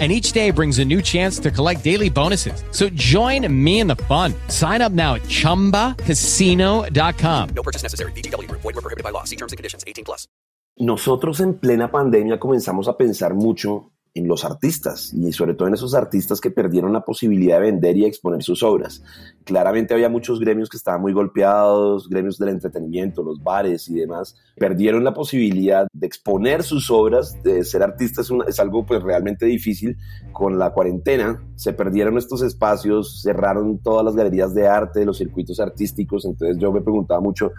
and each day brings a new chance to collect daily bonuses. So join me in the fun. Sign up now at ChumbaCasino.com. No purchase necessary. BGW. Void were prohibited by law. See terms and conditions. 18 plus. Nosotros en plena pandemia comenzamos a pensar mucho en los artistas y sobre todo en esos artistas que perdieron la posibilidad de vender y exponer sus obras. Claramente había muchos gremios que estaban muy golpeados, gremios del entretenimiento, los bares y demás, perdieron la posibilidad de exponer sus obras, de ser artistas es, algo pues realmente difícil. Con la cuarentena se perdieron estos espacios, cerraron todas las galerías de arte, los circuitos artísticos, entonces yo me preguntaba mucho,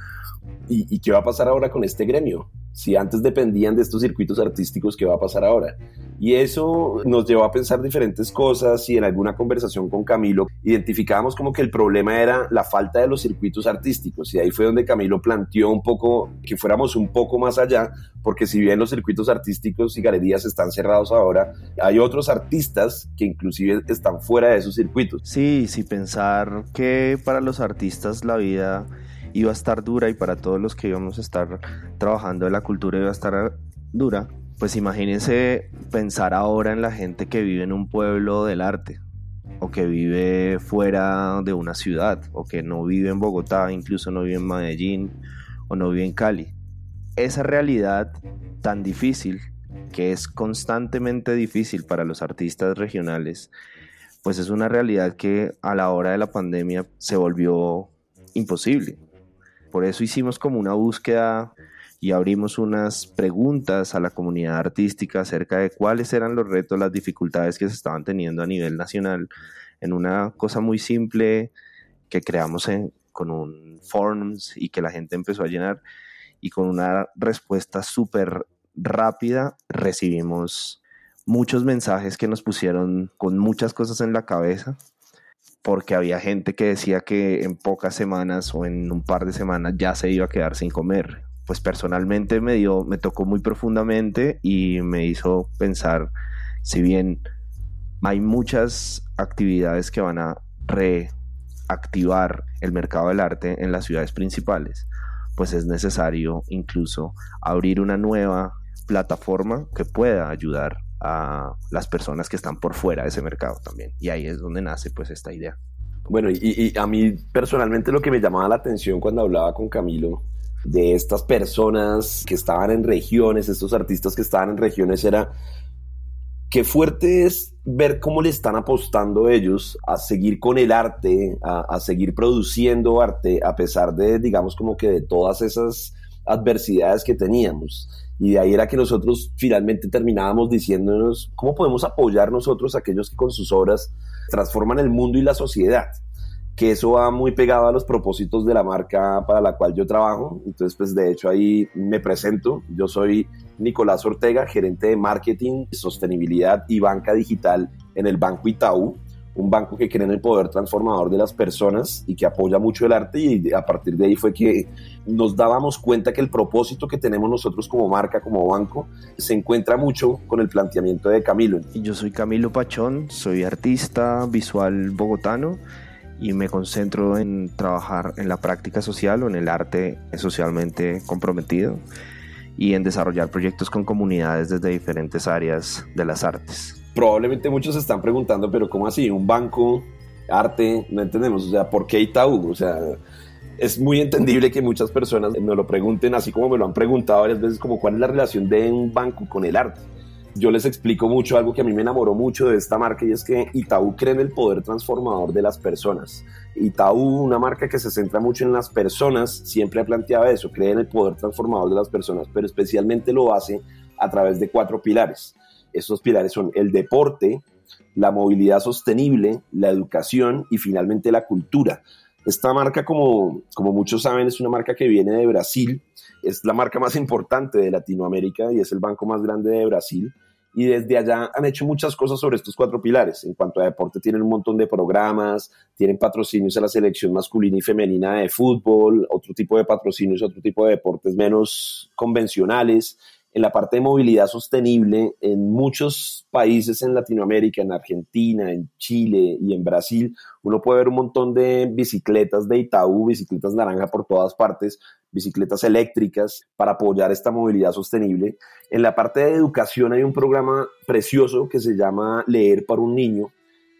¿y, y qué va a pasar ahora con este gremio? Si antes dependían de estos circuitos artísticos, ¿qué va a pasar ahora? Y eso nos llevó a pensar diferentes cosas y en alguna conversación con Camilo identificábamos como que el problema era la falta de los circuitos artísticos y ahí fue donde Camilo planteó un poco que fuéramos un poco más allá porque si bien los circuitos artísticos y galerías están cerrados ahora, hay otros artistas que inclusive están fuera de esos circuitos. Sí, sí, pensar que para los artistas la vida iba a estar dura y para todos los que íbamos a estar trabajando en la cultura iba a estar dura, pues imagínense pensar ahora en la gente que vive en un pueblo del arte, o que vive fuera de una ciudad, o que no vive en Bogotá, incluso no vive en Medellín, o no vive en Cali. Esa realidad tan difícil, que es constantemente difícil para los artistas regionales, pues es una realidad que a la hora de la pandemia se volvió imposible. Por eso hicimos como una búsqueda y abrimos unas preguntas a la comunidad artística acerca de cuáles eran los retos, las dificultades que se estaban teniendo a nivel nacional en una cosa muy simple que creamos con un forms y que la gente empezó a llenar. Y con una respuesta súper rápida recibimos muchos mensajes que nos pusieron con muchas cosas en la cabeza porque había gente que decía que en pocas semanas o en un par de semanas ya se iba a quedar sin comer. Pues personalmente me dio, me tocó muy profundamente y me hizo pensar, si bien hay muchas actividades que van a reactivar el mercado del arte en las ciudades principales, pues es necesario incluso abrir una nueva plataforma que pueda ayudar a las personas que están por fuera de ese mercado también. Y ahí es donde nace pues esta idea. Bueno, y, a mí personalmente lo que me llamaba la atención cuando hablaba con Camilo de estas personas que estaban en regiones, estos artistas que estaban en regiones, era qué fuerte es ver cómo le están apostando ellos a seguir con el arte, a, seguir produciendo arte, a pesar de, digamos, como que de todas esas adversidades que teníamos. Y de ahí era que nosotros finalmente terminábamos diciéndonos, ¿cómo podemos apoyar nosotros a aquellos que con sus obras transforman el mundo y la sociedad? que eso va muy pegado a los propósitos de la marca para la cual yo trabajo. Entonces, pues de hecho ahí me presento. Yo soy Nicolás Ortega, gerente de marketing, sostenibilidad y banca digital en el Banco Itaú, un banco que cree en el poder transformador de las personas y que apoya mucho el arte y a partir de ahí fue que nos dábamos cuenta que el propósito que tenemos nosotros como marca, como banco, se encuentra mucho con el planteamiento de Camilo. Yo soy Camilo Pachón, soy artista visual bogotano y me concentro en trabajar en la práctica social o en el arte socialmente comprometido y en desarrollar proyectos con comunidades desde diferentes áreas de las artes. Probablemente muchos se están preguntando, pero ¿cómo así? ¿Un banco? ¿Arte? No entendemos. O sea, ¿por qué Itaú? O sea, es muy entendible que muchas personas me lo pregunten, así como me lo han preguntado varias veces, como cuál es la relación de un banco con el arte yo les explico mucho algo que a mí me enamoró mucho de esta marca y es que Itaú cree en el poder transformador de las personas. Itaú, una marca que se centra mucho en las personas, siempre ha planteado eso, cree en el poder transformador de las personas, pero especialmente lo hace a través de cuatro pilares. Estos pilares son el deporte, la movilidad sostenible, la educación y finalmente la cultura. Esta marca, como, como muchos saben, es una marca que viene de Brasil, es la marca más importante de Latinoamérica y es el banco más grande de Brasil y desde allá han hecho muchas cosas sobre estos cuatro pilares. En cuanto a deporte, tienen un montón de programas, tienen patrocinios a la selección masculina y femenina de fútbol, otro tipo de patrocinios, otro tipo de deportes menos convencionales en la parte de movilidad sostenible en muchos países en Latinoamérica, en Argentina, en Chile y en Brasil, uno puede ver un montón de bicicletas de Itaú, bicicletas naranja por todas partes, bicicletas eléctricas para apoyar esta movilidad sostenible. En la parte de educación hay un programa precioso que se llama Leer para un niño,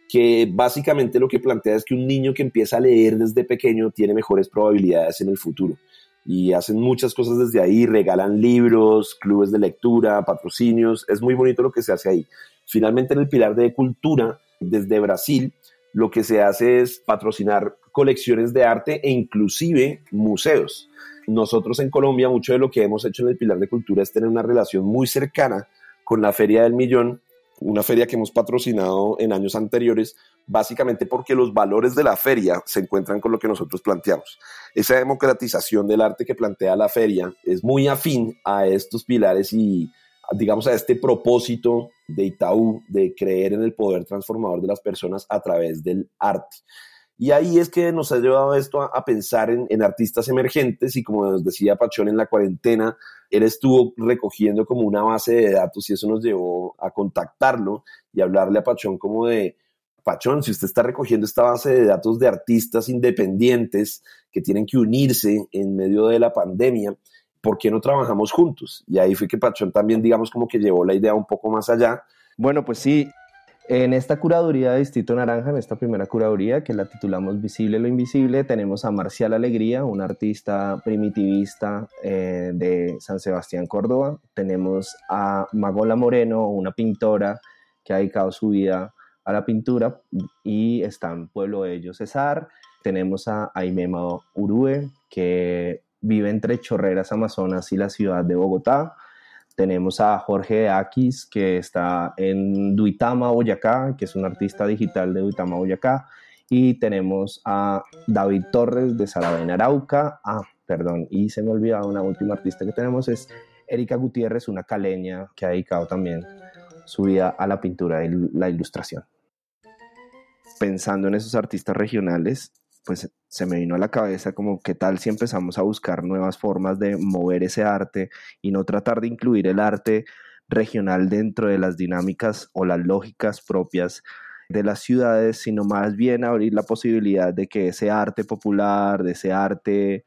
que básicamente lo que plantea es que un niño que empieza a leer desde pequeño tiene mejores probabilidades en el futuro y hacen muchas cosas desde ahí, regalan libros, clubes de lectura, patrocinios, es muy bonito lo que se hace ahí. Finalmente en el pilar de cultura, desde Brasil, lo que se hace es patrocinar colecciones de arte e inclusive museos. Nosotros en Colombia, mucho de lo que hemos hecho en el pilar de cultura es tener una relación muy cercana con la Feria del Millón, una feria que hemos patrocinado en años anteriores, básicamente porque los valores de la feria se encuentran con lo que nosotros planteamos. Esa democratización del arte que plantea la feria es muy afín a estos pilares y digamos a este propósito de Itaú de creer en el poder transformador de las personas a través del arte. Y ahí es que nos ha llevado esto a, pensar en, en, artistas emergentes y como nos decía Pachón en la cuarentena, él estuvo recogiendo como una base de datos y eso nos llevó a contactarlo y hablarle a Pachón como de, Pachón, si usted está recogiendo esta base de datos de artistas independientes que tienen que unirse en medio de la pandemia, ¿por qué no trabajamos juntos? Y ahí fue que Pachón también, digamos, como que llevó la idea un poco más allá. Bueno, pues sí, en esta curaduría de Distrito Naranja, en esta primera curaduría que la titulamos Visible lo Invisible, tenemos a Marcial Alegría, un artista primitivista eh, de San Sebastián, Córdoba. Tenemos a Magola Moreno, una pintora que ha dedicado su vida a la pintura y está en Pueblo de Ellos Cesar. Tenemos a Aimema Urue, que vive entre Chorreras, Amazonas y la ciudad de Bogotá. Tenemos a Jorge Aquis, que está en Duitama, Boyacá, que es un artista digital de Duitama, Boyacá. Y tenemos a David Torres de Saravena, Arauca. Ah, perdón, y se me olvidaba una última artista que tenemos, es Erika Gutiérrez, una caleña que ha dedicado también su vida a la pintura y la ilustración pensando en esos artistas regionales, pues se me vino a la cabeza como qué tal si empezamos a buscar nuevas formas de mover ese arte y no tratar de incluir el arte regional dentro de las dinámicas o las lógicas propias de las ciudades, sino más bien abrir la posibilidad de que ese arte popular, de ese arte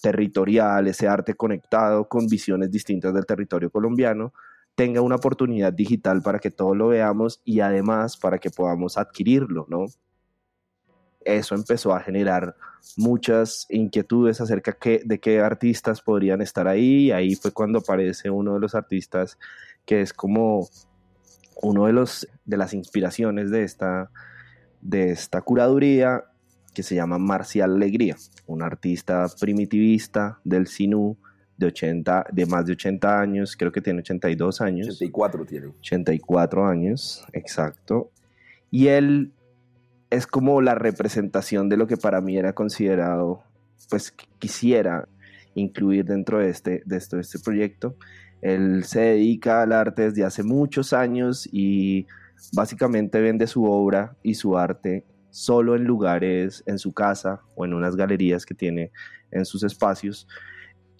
territorial, ese arte conectado con visiones distintas del territorio colombiano, tenga una oportunidad digital para que todos lo veamos y además para que podamos adquirirlo, ¿no? Eso empezó a generar muchas inquietudes acerca de qué artistas podrían estar ahí y ahí fue cuando aparece uno de los artistas que es como uno de los de las inspiraciones de esta de esta curaduría que se llama Marcial Alegría, un artista primitivista del Sinú de 80, de más de 80 años, creo que tiene 82 años. 84 tiene. 84 años, exacto. Y él es como la representación de lo que para mí era considerado, pues quisiera incluir dentro de este, de esto, de este proyecto. Él se dedica al arte desde hace muchos años y básicamente vende su obra y su arte solo en lugares, en su casa o en unas galerías que tiene en sus espacios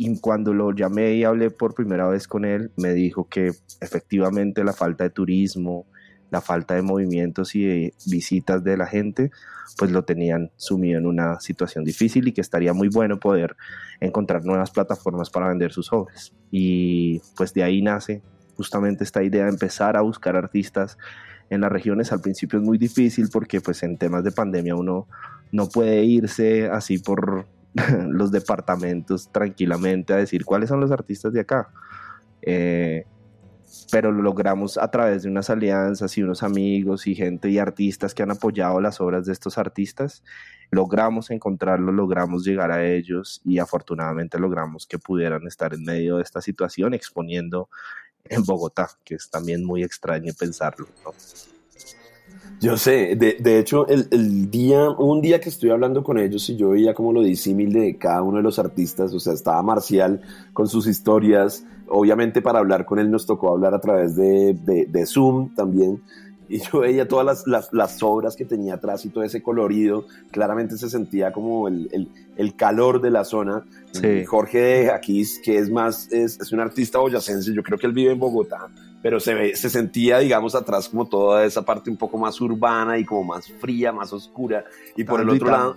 y cuando lo llamé y hablé por primera vez con él, me dijo que efectivamente la falta de turismo, la falta de movimientos y de visitas de la gente, pues lo tenían sumido en una situación difícil y que estaría muy bueno poder encontrar nuevas plataformas para vender sus obras. Y pues de ahí nace justamente esta idea de empezar a buscar artistas en las regiones. Al principio es muy difícil porque pues en temas de pandemia uno no puede irse así por los departamentos tranquilamente a decir cuáles son los artistas de acá. Eh, pero lo logramos a través de unas alianzas y unos amigos y gente y artistas que han apoyado las obras de estos artistas. Logramos encontrarlos, logramos llegar a ellos y afortunadamente logramos que pudieran estar en medio de esta situación exponiendo en Bogotá, que es también muy extraño pensarlo. Yo sé, de, de hecho, el, el, día, un día que estoy hablando con ellos y yo veía como lo disímil de cada uno de los artistas, o sea, estaba Marcial con sus historias, obviamente para hablar con él nos tocó hablar a través de, de, de Zoom también, y yo veía todas las, las, las, obras que tenía atrás y todo ese colorido, claramente se sentía como el, el, el calor de la zona. Sí. Jorge de Jaquís, que es más, es, es, un artista boyacense, yo creo que él vive en Bogotá, pero se, ve, se sentía, digamos, atrás como toda esa parte un poco más urbana y como más fría, más oscura, y por el otro lado...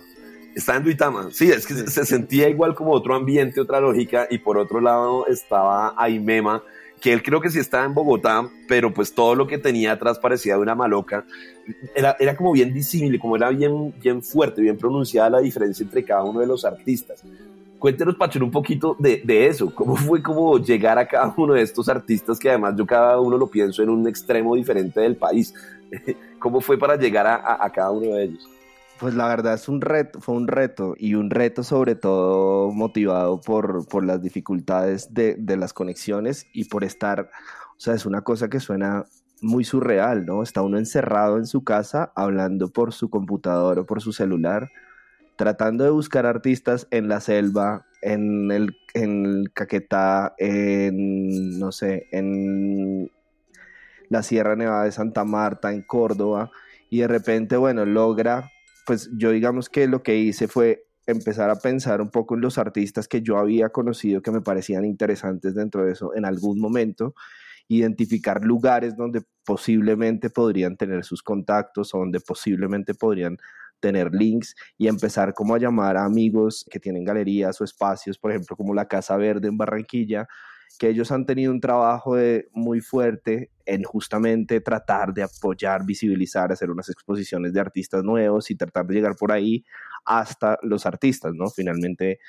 Está en Duitama, sí, es que sí. se sentía igual como otro ambiente, otra lógica, y por otro lado estaba Aimema, que él creo que sí estaba en Bogotá, pero pues todo lo que tenía atrás parecía de una maloca. Era, era como bien disímil, como era bien, bien fuerte, bien pronunciada la diferencia entre cada uno de los artistas. Cuéntenos, Pachón, un poquito de, de, eso. ¿Cómo fue como llegar a cada uno de estos artistas que además yo cada uno lo pienso en un extremo diferente del país? ¿Cómo fue para llegar a, a, a cada uno de ellos? Pues la verdad es un reto, fue un reto y un reto sobre todo motivado por, por las dificultades de, de, las conexiones y por estar, o sea, es una cosa que suena muy surreal, ¿no? Está uno encerrado en su casa hablando por su computador o por su celular, tratando de buscar artistas en la selva, en el, en el Caquetá, en, no sé, en la Sierra Nevada de Santa Marta, en Córdoba, y de repente, bueno, logra pues yo digamos que lo que hice fue empezar a pensar un poco en los artistas que yo había conocido que me parecían interesantes dentro de eso en algún momento, identificar lugares donde posiblemente podrían tener sus contactos o donde posiblemente podrían tener links y empezar como a llamar a amigos que tienen galerías o espacios, por ejemplo, como la Casa Verde en Barranquilla, que ellos han tenido un trabajo de, muy fuerte en justamente tratar de apoyar, visibilizar, hacer unas exposiciones de artistas nuevos y tratar de llegar por ahí hasta los artistas, ¿no? Finalmente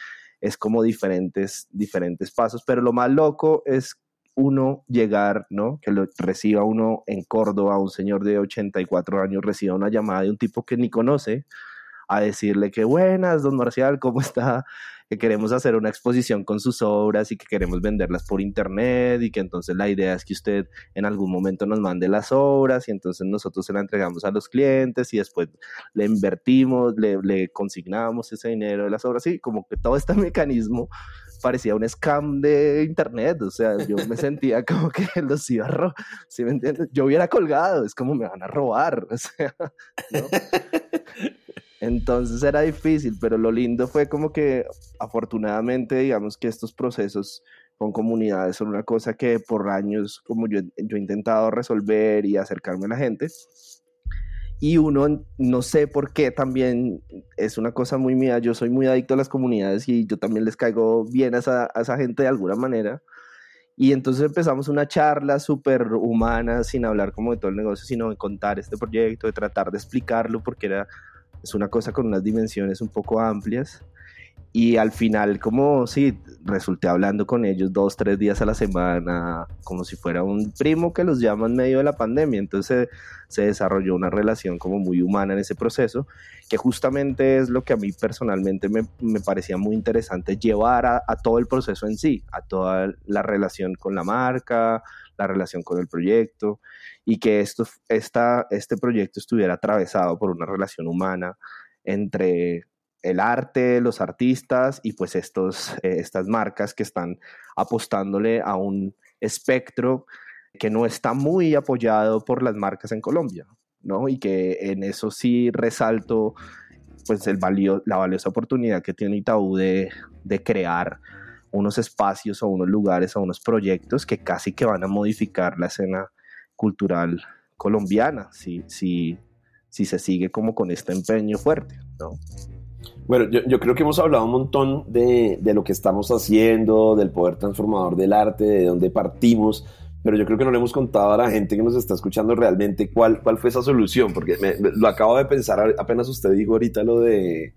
es como diferentes, diferentes pasos, pero lo más loco es uno llegar, ¿no? Que lo reciba uno en Córdoba, un señor de 84 años reciba una llamada de un tipo que ni conoce, a decirle que buenas, don Marcial, ¿cómo está? Que queremos hacer una exposición con sus obras y que queremos venderlas por internet y que entonces la idea es que usted en algún momento nos mande las obras y entonces nosotros se la entregamos a los clientes y después le invertimos, le, le consignamos ese dinero de las obras y como que todo este mecanismo parecía un scam de internet, o sea, yo me sentía como que los iba a robar, ¿sí me entiendes? Yo hubiera colgado, es como me van a robar, o sea, ¿no? Entonces era difícil, pero lo lindo fue como que afortunadamente, digamos que estos procesos con comunidades son una cosa que por años como yo, yo he intentado resolver y acercarme a la gente. Y uno, no sé por qué, también es una cosa muy mía, yo soy muy adicto a las comunidades y yo también les caigo bien a esa, a esa gente de alguna manera. Y entonces empezamos una charla súper humana, sin hablar como de todo el negocio, sino de contar este proyecto, de tratar de explicarlo, porque era es una cosa con unas dimensiones un poco amplias. Y al final, como si resulté hablando con ellos dos, tres días a la semana, como si fuera un primo que los llama en medio de la pandemia. Entonces se desarrolló una relación como muy humana en ese proceso, que justamente es lo que a mí personalmente me, me parecía muy interesante llevar a, a, todo el proceso en sí, a toda la relación con la marca, la relación con el proyecto y que esto, esta, este proyecto estuviera atravesado por una relación humana entre el arte, los artistas y pues estos, eh, estas marcas que están apostándole a un espectro que no está muy apoyado por las marcas en Colombia, ¿no? Y que en eso sí resalto pues el valio, la valiosa oportunidad que tiene Itaú de, de crear unos espacios o unos lugares o unos proyectos que casi que van a modificar la escena cultural colombiana si, si, si se sigue como con este empeño fuerte, ¿no? Bueno, yo, yo, creo que hemos hablado un montón de, de, lo que estamos haciendo, del poder transformador del arte, de dónde partimos, pero yo creo que no le hemos contado a la gente que nos está escuchando realmente cuál, cuál fue esa solución, porque me, lo acabo de pensar apenas usted dijo ahorita lo de,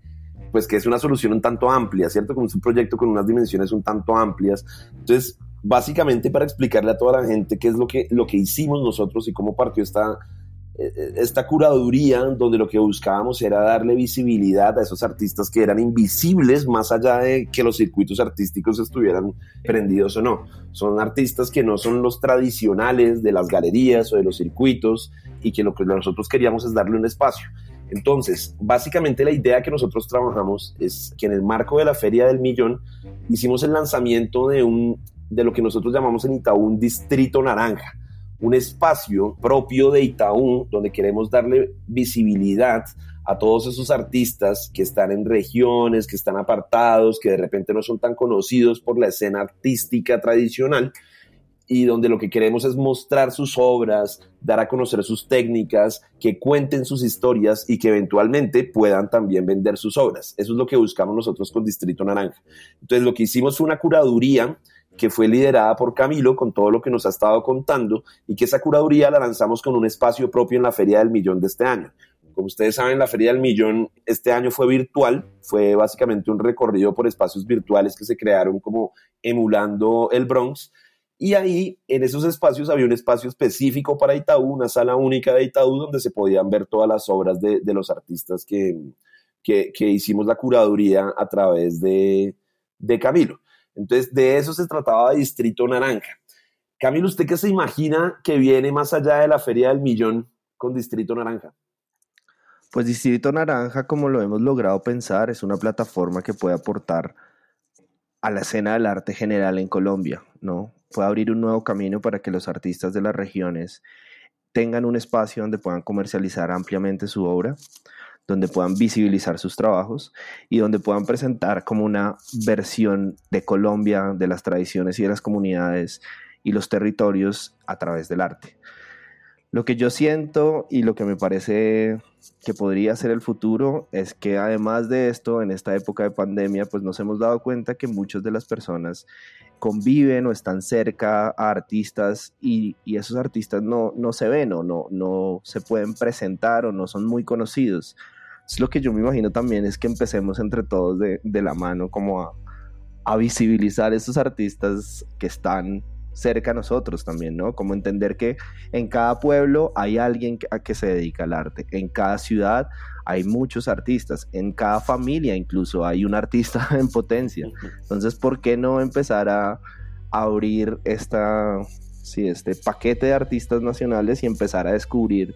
pues que es una solución un tanto amplia, ¿cierto? Como un proyecto con unas dimensiones un tanto amplias. Entonces, básicamente para explicarle a toda la gente qué es lo que, lo que hicimos nosotros y cómo partió esta, eh, esta curaduría donde lo que buscábamos era darle visibilidad a esos artistas que eran invisibles más allá de que los circuitos artísticos estuvieran prendidos o no. Son artistas que no son los tradicionales de las galerías o de los circuitos y que lo que nosotros queríamos es darle un espacio. Entonces, básicamente la idea que nosotros trabajamos es que en el marco de la Feria del Millón hicimos el lanzamiento de, un, de lo que nosotros llamamos en Itaú un distrito naranja un espacio propio de Itaú donde queremos darle visibilidad a todos esos artistas que están en regiones, que están apartados, que de repente no son tan conocidos por la escena artística tradicional y donde lo que queremos es mostrar sus obras, dar a conocer sus técnicas, que cuenten sus historias y que eventualmente puedan también vender sus obras. Eso es lo que buscamos nosotros con Distrito Naranja. Entonces lo que hicimos fue una curaduría que fue liderada por Camilo con todo lo que nos ha estado contando y que esa curaduría la lanzamos con un espacio propio en la Feria del Millón de este año. Como ustedes saben, la Feria del Millón este año fue virtual, fue básicamente un recorrido por espacios virtuales que se crearon como emulando el Bronx. Y ahí, en esos espacios, había un espacio específico para Itaú, una sala única de Itaú, donde se podían ver todas las obras de, los artistas que, que, hicimos la curaduría a través de, de Camilo. Entonces, de eso se trataba de Distrito Naranja. Camilo, ¿usted qué se imagina que viene más allá de la Feria del Millón con Distrito Naranja? Pues Distrito Naranja, como lo hemos logrado pensar, es una plataforma que puede aportar a la escena del arte general en Colombia, ¿no? Puede abrir un nuevo camino para que los artistas de las regiones tengan un espacio donde puedan comercializar ampliamente su obra, donde puedan visibilizar sus trabajos y donde puedan presentar como una versión de Colombia, de las tradiciones y de las comunidades y los territorios a través del arte. Lo que yo siento y lo que me parece que podría ser el futuro es que además de esto, en esta época de pandemia, pues nos hemos dado cuenta que muchas de las personas conviven o están cerca a artistas y, esos artistas no, no se ven o no, no se pueden presentar o no son muy conocidos. Lo que yo me imagino también es que empecemos entre todos de, la mano como a, a visibilizar esos artistas que están cerca a nosotros también, ¿no? Como entender que en cada pueblo hay alguien a que se dedica al arte, en cada ciudad hay muchos artistas, en cada familia incluso hay un artista en potencia. Entonces, ¿por qué no empezar a, abrir esta, sí, este paquete de artistas nacionales y empezar a descubrir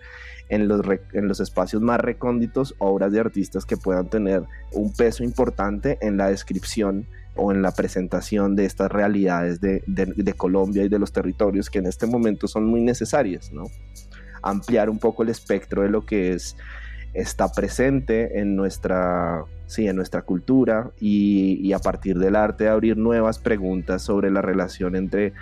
en los, en los espacios más recónditos obras de artistas que puedan tener un peso importante en la descripción o en la presentación de estas realidades de, Colombia y de los territorios que en este momento son muy necesarias, ¿no? Ampliar un poco el espectro de lo que es está presente en nuestra, sí, en nuestra cultura y, y, a partir del arte abrir nuevas preguntas sobre la relación entre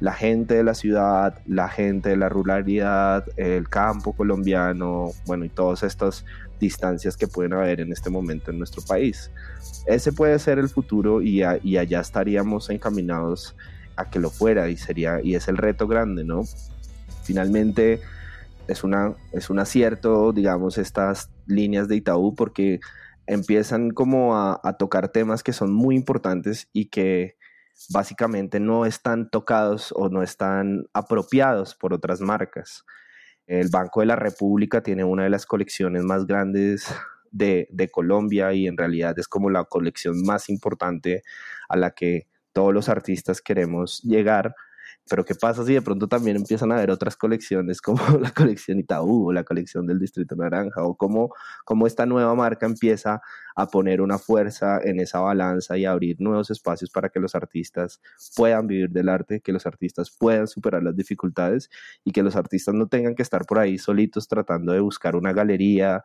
la gente de la ciudad, la gente de la ruralidad, el campo colombiano, bueno, y todas estas distancias que pueden haber en este momento en nuestro país. Ese puede ser el futuro y, allá estaríamos encaminados a que lo fuera y sería y es el reto grande, ¿no? Finalmente es una es un acierto, digamos, estas líneas de Itaú porque empiezan como a tocar temas que son muy importantes y que básicamente no están tocados o no están apropiados por otras marcas. El Banco de la República tiene una de las colecciones más grandes de, Colombia y en realidad es como la colección más importante a la que todos los artistas queremos llegar pero ¿qué pasa si de pronto también empiezan a haber otras colecciones como la colección Itaú o la colección del Distrito Naranja o cómo, cómo esta nueva marca empieza a poner una fuerza en esa balanza y abrir nuevos espacios para que los artistas puedan vivir del arte, que los artistas puedan superar las dificultades y que los artistas no tengan que estar por ahí solitos tratando de buscar una galería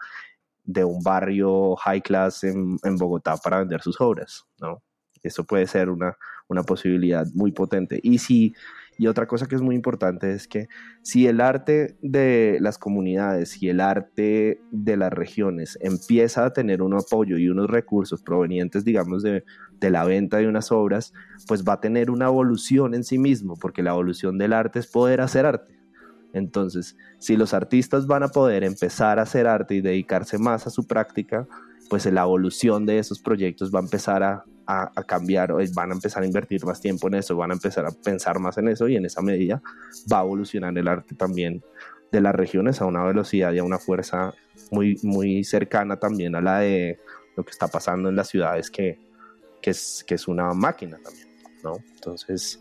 de un barrio high class en, en Bogotá para vender sus obras, ¿no? Eso puede ser una, una posibilidad muy potente. Y si y otra cosa que es muy importante es que si el arte de las comunidades y el arte de las regiones empieza a tener un apoyo y unos recursos provenientes, digamos, de, de la venta de unas obras, pues va a tener una evolución en sí mismo, porque la evolución del arte es poder hacer arte. Entonces, si los artistas van a poder empezar a hacer arte y dedicarse más a su práctica, pues la evolución de esos proyectos va a empezar a, a, cambiar, van a empezar a invertir más tiempo en eso, van a empezar a pensar más en eso y en esa medida va a evolucionar el arte también de las regiones a una velocidad y a una fuerza muy, muy cercana también a la de lo que está pasando en las ciudades, que, que, es, que es una máquina también, ¿no? Entonces,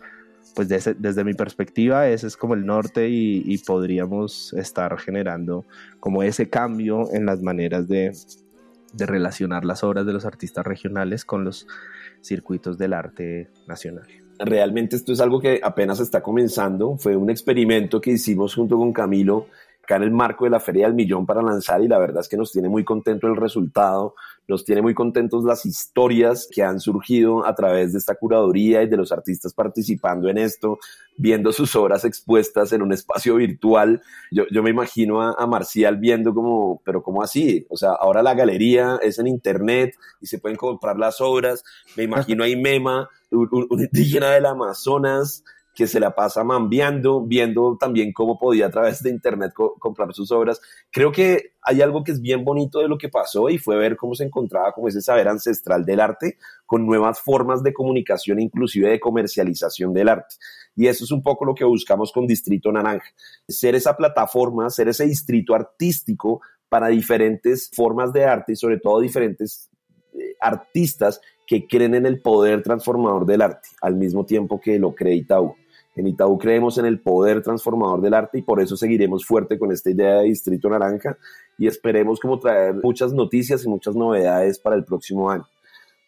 pues desde, desde mi perspectiva ese es como el norte y, podríamos estar generando como ese cambio en las maneras de, de relacionar las obras de los artistas regionales con los circuitos del arte nacional. Realmente esto es algo que apenas está comenzando, fue un experimento que hicimos junto con Camilo acá en el marco de la Feria del Millón para lanzar y la verdad es que nos tiene muy contento el resultado, nos tiene muy contentos las historias que han surgido a través de esta curaduría y de los artistas participando en esto, viendo sus obras expuestas en un espacio virtual. Yo, yo me imagino a, a Marcial viendo como, pero ¿cómo así? O sea, ahora la galería es en internet y se pueden comprar las obras. Me imagino ahí Mema, un, un indígena del Amazonas, que se la pasa mambiando, viendo también cómo podía a través de internet co comprar sus obras. Creo que hay algo que es bien bonito de lo que pasó y fue ver cómo se encontraba como ese saber ancestral del arte con nuevas formas de comunicación, inclusive de comercialización del arte. Y eso es un poco lo que buscamos con Distrito Naranja, ser esa plataforma, ser ese distrito artístico para diferentes formas de arte y sobre todo diferentes eh, artistas que creen en el poder transformador del arte, al mismo tiempo que lo cree Itaú. En Itaú creemos en el poder transformador del arte y por eso seguiremos fuerte con esta idea de Distrito Naranja y esperemos como traer muchas noticias y muchas novedades para el próximo año.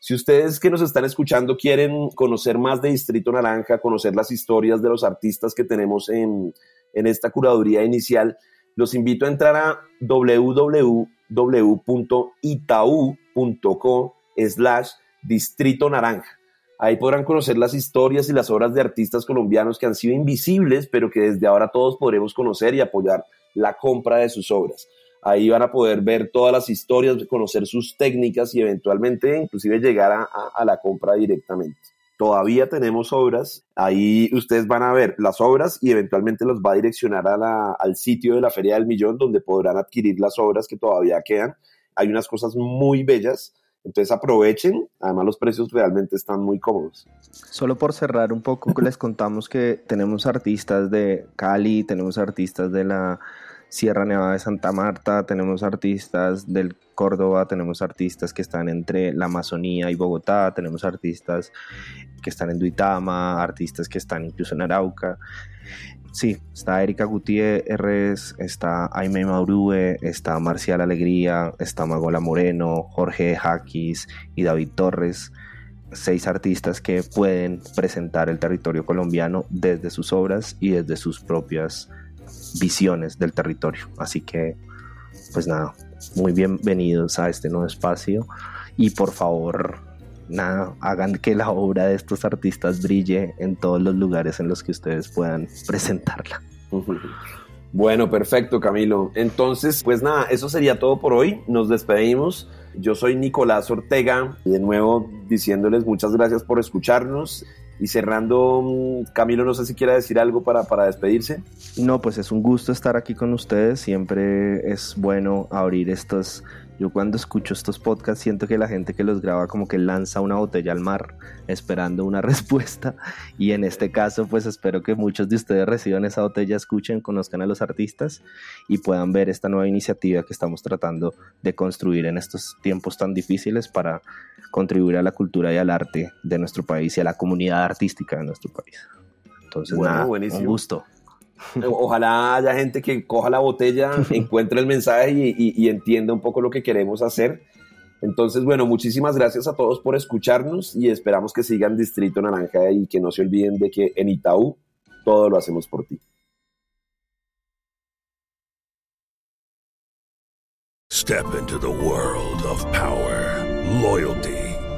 Si ustedes que nos están escuchando quieren conocer más de Distrito Naranja, conocer las historias de los artistas que tenemos en, en esta curaduría inicial, los invito a entrar a www.itau.co slash Distrito Naranja. Ahí podrán conocer las historias y las obras de artistas colombianos que han sido invisibles, pero que desde ahora todos podremos conocer y apoyar la compra de sus obras. Ahí van a poder ver todas las historias, conocer sus técnicas y eventualmente inclusive llegar a, la compra directamente. Todavía tenemos obras, ahí ustedes van a ver las obras y eventualmente los va a direccionar al sitio de la Feria del Millón donde podrán adquirir las obras que todavía quedan. Hay unas cosas muy bellas entonces aprovechen, además los precios realmente están muy cómodos. Solo por cerrar un poco, les contamos que tenemos artistas de Cali, tenemos artistas de la Sierra Nevada de Santa Marta, tenemos artistas del Córdoba, tenemos artistas que están entre la Amazonía y Bogotá, tenemos artistas que están en Duitama, artistas que están incluso en Arauca. Sí, está Erika Gutiérrez, está Aime Maurue, está Marcial Alegría, está Magola Moreno, Jorge Jaquis y David Torres. Seis artistas que pueden presentar el territorio colombiano desde sus obras y desde sus propias visiones del territorio. Así que, pues nada, muy bienvenidos a este nuevo espacio y por favor nada, hagan que la obra de estos artistas brille en todos los lugares en los que ustedes puedan presentarla. Bueno, perfecto, Camilo. Entonces, pues nada, eso sería todo por hoy. Nos despedimos. Yo soy Nicolás Ortega y de nuevo diciéndoles muchas gracias por escucharnos. Y cerrando, Camilo, no sé si quiera decir algo para, para despedirse. No, pues es un gusto estar aquí con ustedes. Siempre es bueno abrir estos yo cuando escucho estos podcasts siento que la gente que los graba como que lanza una botella al mar esperando una respuesta y en este caso pues espero que muchos de ustedes reciban esa botella, escuchen, conozcan a los artistas y puedan ver esta nueva iniciativa que estamos tratando de construir en estos tiempos tan difíciles para contribuir a la cultura y al arte de nuestro país y a la comunidad artística de nuestro país. Entonces, bueno, nada, buenísimo. un gusto. Ojalá haya gente que coja la botella, encuentre el mensaje y, y, y, entienda un poco lo que queremos hacer. Entonces, bueno, muchísimas gracias a todos por escucharnos y esperamos que sigan Distrito Naranja y que no se olviden de que en Itaú todo lo hacemos por ti. Step into the world of power, loyalty,